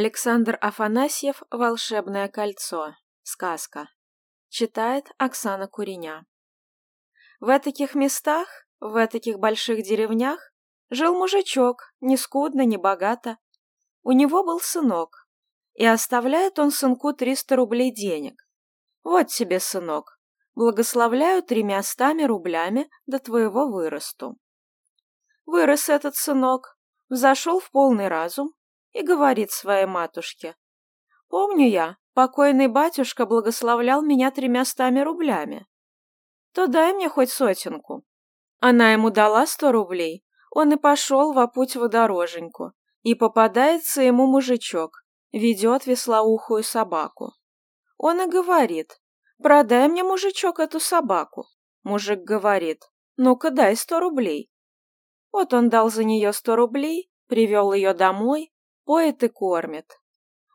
Александр Афанасьев «Волшебное кольцо». Сказка. Читает Оксана Куреня. В таких местах, в таких больших деревнях, жил мужичок, ни скудно, ни богато. У него был сынок, и оставляет он сынку триста рублей денег. Вот тебе, сынок, благословляю тремястами рублями до твоего вырасту. Вырос этот сынок, взошел в полный разум, и говорит своей матушке. «Помню я, покойный батюшка благословлял меня тремястами рублями. То дай мне хоть сотенку». Она ему дала сто рублей, он и пошел во путь водороженьку, и попадается ему мужичок, ведет веслоухую собаку. Он и говорит, продай мне, мужичок, эту собаку. Мужик говорит, ну-ка дай сто рублей. Вот он дал за нее сто рублей, привел ее домой, поет и кормит.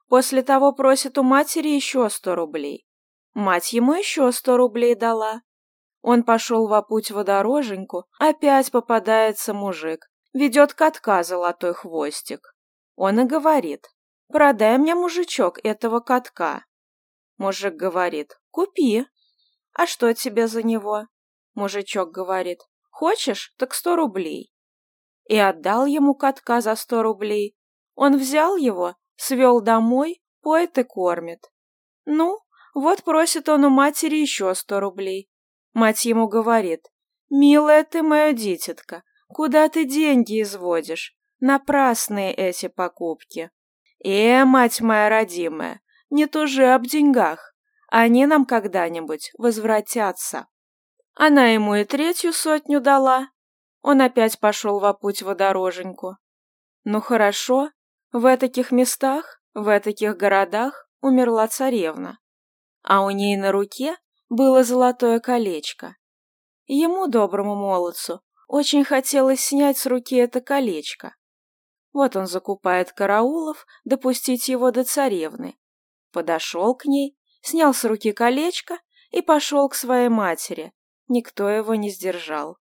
После того просит у матери еще сто рублей. Мать ему еще сто рублей дала. Он пошел во путь водороженьку, опять попадается мужик, ведет катка золотой хвостик. Он и говорит, продай мне, мужичок, этого катка. Мужик говорит, купи. А что тебе за него? Мужичок говорит, хочешь, так сто рублей. И отдал ему катка за сто рублей, он взял его, свел домой, поет и кормит. Ну, вот просит он у матери еще сто рублей. Мать ему говорит, «Милая ты моя дитятка, куда ты деньги изводишь? Напрасные эти покупки». «Э, мать моя родимая, не тужи об деньгах, они нам когда-нибудь возвратятся». Она ему и третью сотню дала. Он опять пошел во путь водороженьку. Ну хорошо, в таких местах, в таких городах умерла царевна, а у ней на руке было золотое колечко. Ему, доброму молодцу, очень хотелось снять с руки это колечко. Вот он закупает караулов, допустить его до царевны. Подошел к ней, снял с руки колечко и пошел к своей матери. Никто его не сдержал.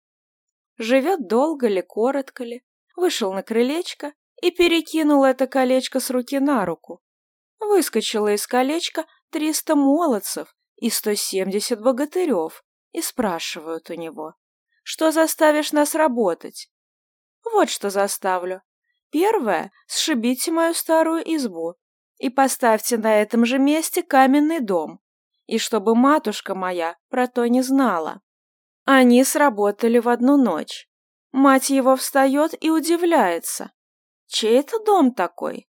Живет долго ли, коротко ли, вышел на крылечко и перекинул это колечко с руки на руку. Выскочило из колечка триста молодцев и сто семьдесят богатырев и спрашивают у него, что заставишь нас работать? Вот что заставлю. Первое — сшибите мою старую избу и поставьте на этом же месте каменный дом, и чтобы матушка моя про то не знала. Они сработали в одну ночь. Мать его встает и удивляется. Чей это дом такой?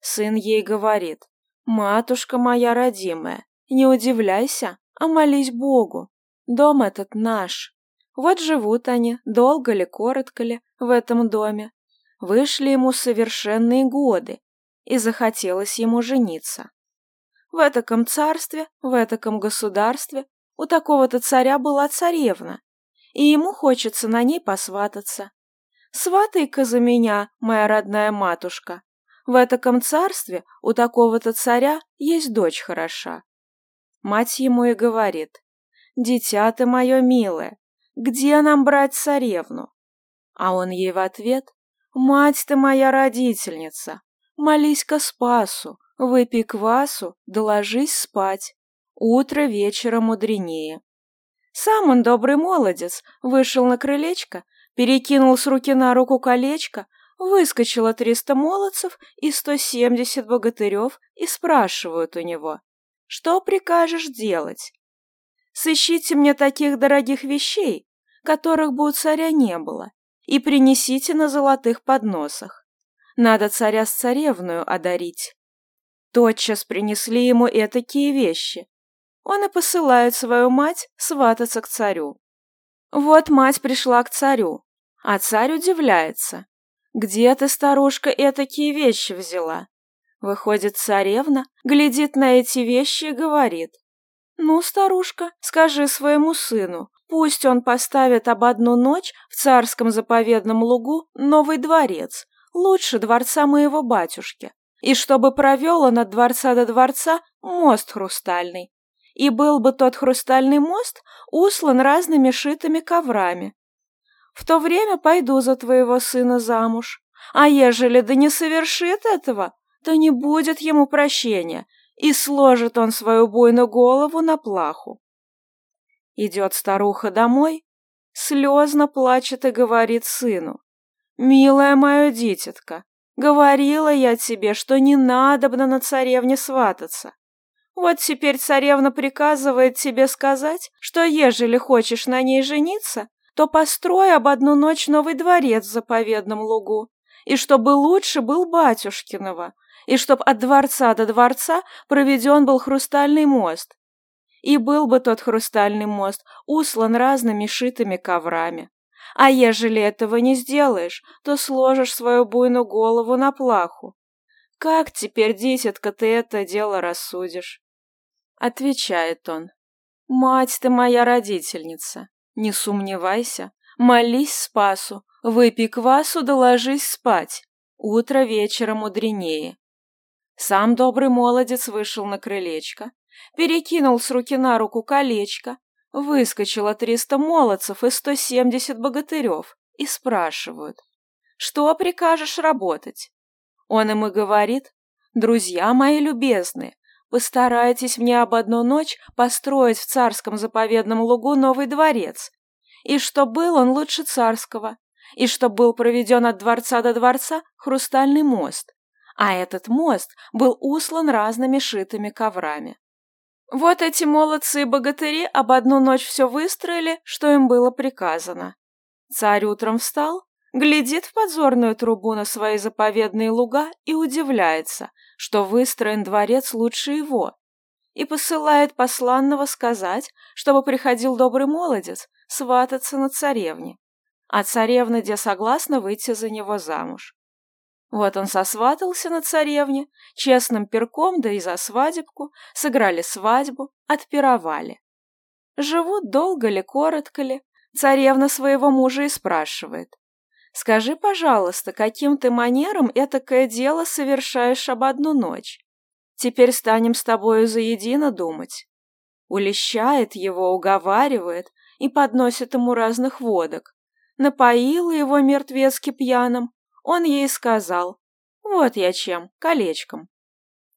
Сын ей говорит, матушка моя родимая, не удивляйся, а молись Богу. Дом этот наш. Вот живут они, долго ли, коротко ли, в этом доме. Вышли ему совершенные годы, и захотелось ему жениться. В этаком царстве, в этаком государстве у такого-то царя была царевна, и ему хочется на ней посвататься. Сватай-ка за меня, моя родная матушка. В этаком царстве у такого-то царя есть дочь хороша. Мать ему и говорит, «Дитя ты мое милое, где нам брать царевну?» А он ей в ответ, «Мать ты моя родительница, молись-ка Спасу, выпей квасу, доложись спать. Утро вечера мудренее». Сам он, добрый молодец, вышел на крылечко перекинул с руки на руку колечко, выскочило триста молодцев и сто семьдесят богатырев и спрашивают у него, что прикажешь делать? Сыщите мне таких дорогих вещей, которых бы у царя не было, и принесите на золотых подносах. Надо царя с царевную одарить. Тотчас принесли ему этакие вещи. Он и посылает свою мать свататься к царю. Вот мать пришла к царю, а царь удивляется. «Где ты, старушка, этакие вещи взяла?» Выходит царевна, глядит на эти вещи и говорит. «Ну, старушка, скажи своему сыну, пусть он поставит об одну ночь в царском заповедном лугу новый дворец, лучше дворца моего батюшки, и чтобы провел он от дворца до дворца мост хрустальный. И был бы тот хрустальный мост услан разными шитыми коврами, в то время пойду за твоего сына замуж. А ежели да не совершит этого, то не будет ему прощения, и сложит он свою буйную голову на плаху. Идет старуха домой, слезно плачет и говорит сыну, «Милая моя дитятка, говорила я тебе, что не надобно на царевне свататься. Вот теперь царевна приказывает тебе сказать, что ежели хочешь на ней жениться, то построй об одну ночь новый дворец в заповедном лугу, и чтобы лучше был батюшкиного, и чтоб от дворца до дворца проведен был хрустальный мост. И был бы тот хрустальный мост услан разными шитыми коврами. А ежели этого не сделаешь, то сложишь свою буйную голову на плаху. Как теперь, дитятка, ты это дело рассудишь? Отвечает он. Мать ты моя родительница, не сомневайся, молись Спасу, выпей квасу да спать. Утро вечера мудренее. Сам добрый молодец вышел на крылечко, перекинул с руки на руку колечко, выскочило триста молодцев и сто семьдесят богатырев и спрашивают, что прикажешь работать? Он им и говорит, друзья мои любезные, постарайтесь мне об одну ночь построить в царском заповедном лугу новый дворец, и чтоб был он лучше царского, и чтоб был проведен от дворца до дворца хрустальный мост, а этот мост был услан разными шитыми коврами. Вот эти молодцы и богатыри об одну ночь все выстроили, что им было приказано. Царь утром встал, глядит в подзорную трубу на свои заповедные луга и удивляется, что выстроен дворец лучше его, и посылает посланного сказать, чтобы приходил добрый молодец свататься на царевне, а царевна где согласна выйти за него замуж. Вот он сосватался на царевне, честным перком, да и за свадебку, сыграли свадьбу, отпировали. Живут долго ли, коротко ли, царевна своего мужа и спрашивает. «Скажи, пожалуйста, каким ты манером этакое дело совершаешь об одну ночь? Теперь станем с тобою заедино думать». Улещает его, уговаривает и подносит ему разных водок. Напоила его мертвецки пьяным, он ей сказал, вот я чем, колечком.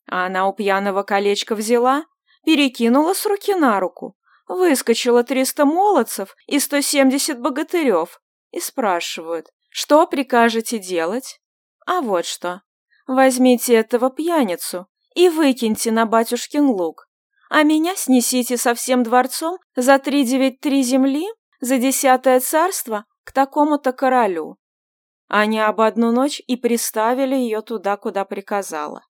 А она у пьяного колечко взяла, перекинула с руки на руку, выскочила триста молодцев и сто семьдесят богатырев и спрашивают, что прикажете делать? А вот что. Возьмите этого пьяницу и выкиньте на батюшкин луг, а меня снесите со всем дворцом за три девять три земли, за десятое царство к такому-то королю. Они об одну ночь и приставили ее туда, куда приказала.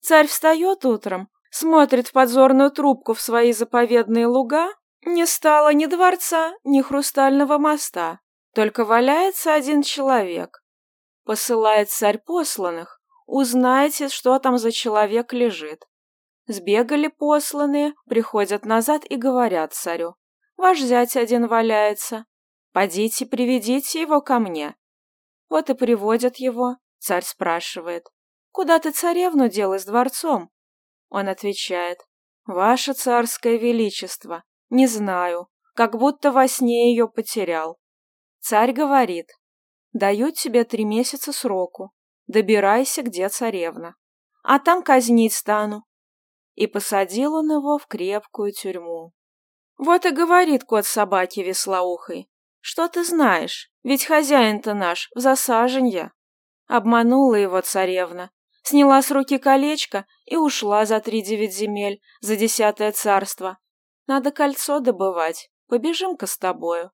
Царь встает утром, смотрит в подзорную трубку в свои заповедные луга, не стало ни дворца, ни хрустального моста, только валяется один человек. Посылает царь посланных, узнайте, что там за человек лежит. Сбегали посланные, приходят назад и говорят царю, ваш зять один валяется, подите приведите его ко мне. Вот и приводят его. Царь спрашивает, «Куда ты царевну делай с дворцом?» Он отвечает, «Ваше царское величество, не знаю, как будто во сне ее потерял». Царь говорит, «Даю тебе три месяца сроку, добирайся, где царевна, а там казнить стану». И посадил он его в крепкую тюрьму. Вот и говорит кот собаке веслоухой, «Что ты знаешь? Ведь хозяин-то наш в засаженье». Обманула его царевна, сняла с руки колечко и ушла за три девять земель, за десятое царство. Надо кольцо добывать, побежим-ка с тобою.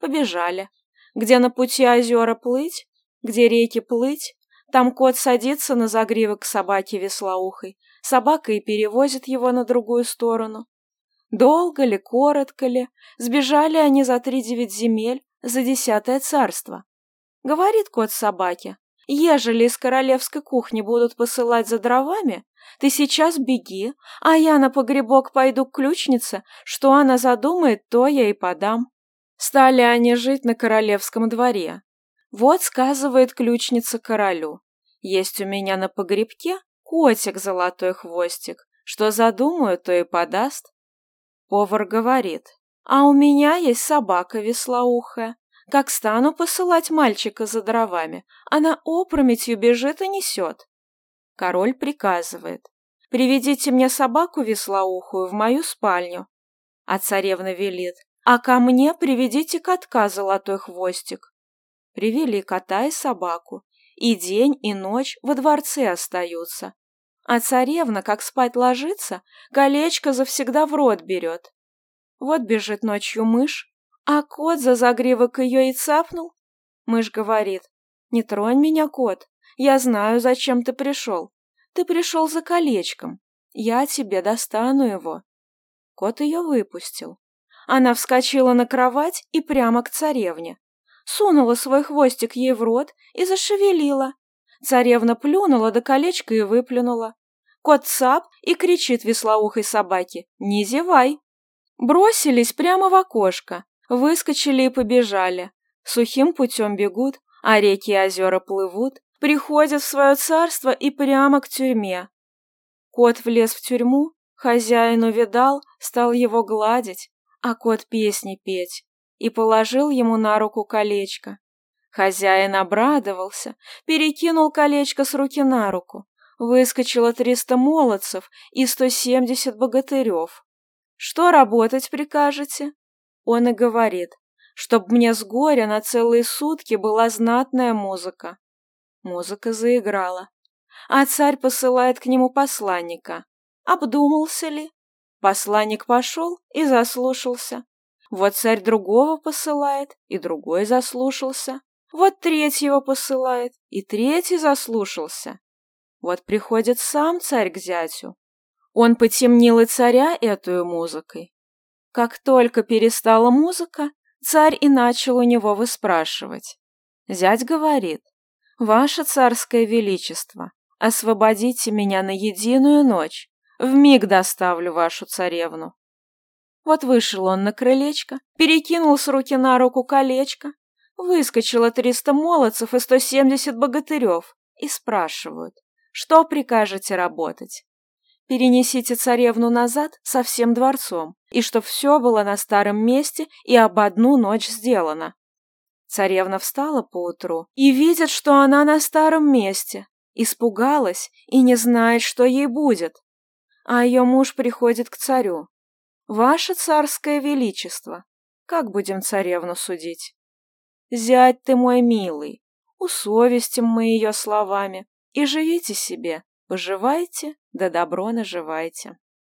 Побежали. Где на пути озера плыть, где реки плыть, там кот садится на загривок к собаке веслоухой, собака и перевозит его на другую сторону. Долго ли, коротко ли, сбежали они за три девять земель, за десятое царство. Говорит кот собаке, ежели из королевской кухни будут посылать за дровами, ты сейчас беги, а я на погребок пойду к ключнице, что она задумает, то я и подам. Стали они жить на королевском дворе. Вот сказывает ключница королю. Есть у меня на погребке котик золотой хвостик, что задумаю, то и подаст. Повар говорит, а у меня есть собака веслоухая. Как стану посылать мальчика за дровами, она опрометью бежит и несет. Король приказывает. «Приведите мне собаку веслоухую в мою спальню». А царевна велит. «А ко мне приведите котка золотой хвостик». Привели кота и собаку. И день, и ночь во дворце остаются. А царевна, как спать ложится, колечко завсегда в рот берет. Вот бежит ночью мышь, а кот за загривок ее и цапнул. Мышь говорит, «Не тронь меня, кот, я знаю, зачем ты пришел. Ты пришел за колечком, я тебе достану его». Кот ее выпустил. Она вскочила на кровать и прямо к царевне. Сунула свой хвостик ей в рот и зашевелила. Царевна плюнула до колечка и выплюнула. Кот цап и кричит веслоухой собаке «Не зевай!». Бросились прямо в окошко, выскочили и побежали. Сухим путем бегут, а реки и озера плывут, приходят в свое царство и прямо к тюрьме. Кот влез в тюрьму, хозяин увидал, стал его гладить, а кот песни петь, и положил ему на руку колечко. Хозяин обрадовался, перекинул колечко с руки на руку. Выскочило триста молодцев и сто семьдесят богатырев. Что работать прикажете? Он и говорит, чтоб мне с горя на целые сутки была знатная музыка. Музыка заиграла. А царь посылает к нему посланника. Обдумался ли? Посланник пошел и заслушался. Вот царь другого посылает, и другой заслушался. Вот третьего посылает, и третий заслушался. Вот приходит сам царь к зятю. Он потемнил и царя эту музыкой. Как только перестала музыка, царь и начал у него выспрашивать. Зять говорит, «Ваше царское величество, освободите меня на единую ночь, вмиг доставлю вашу царевну». Вот вышел он на крылечко, перекинул с руки на руку колечко, Выскочило триста молодцев и сто семьдесят богатырев и спрашивают, что прикажете работать? Перенесите царевну назад со всем дворцом, и чтоб все было на старом месте и об одну ночь сделано. Царевна встала поутру и видит, что она на старом месте, испугалась и не знает, что ей будет. А ее муж приходит к царю. «Ваше царское величество, как будем царевну судить?» Зять ты мой милый, усовестим мы ее словами, и живите себе, поживайте, да добро наживайте.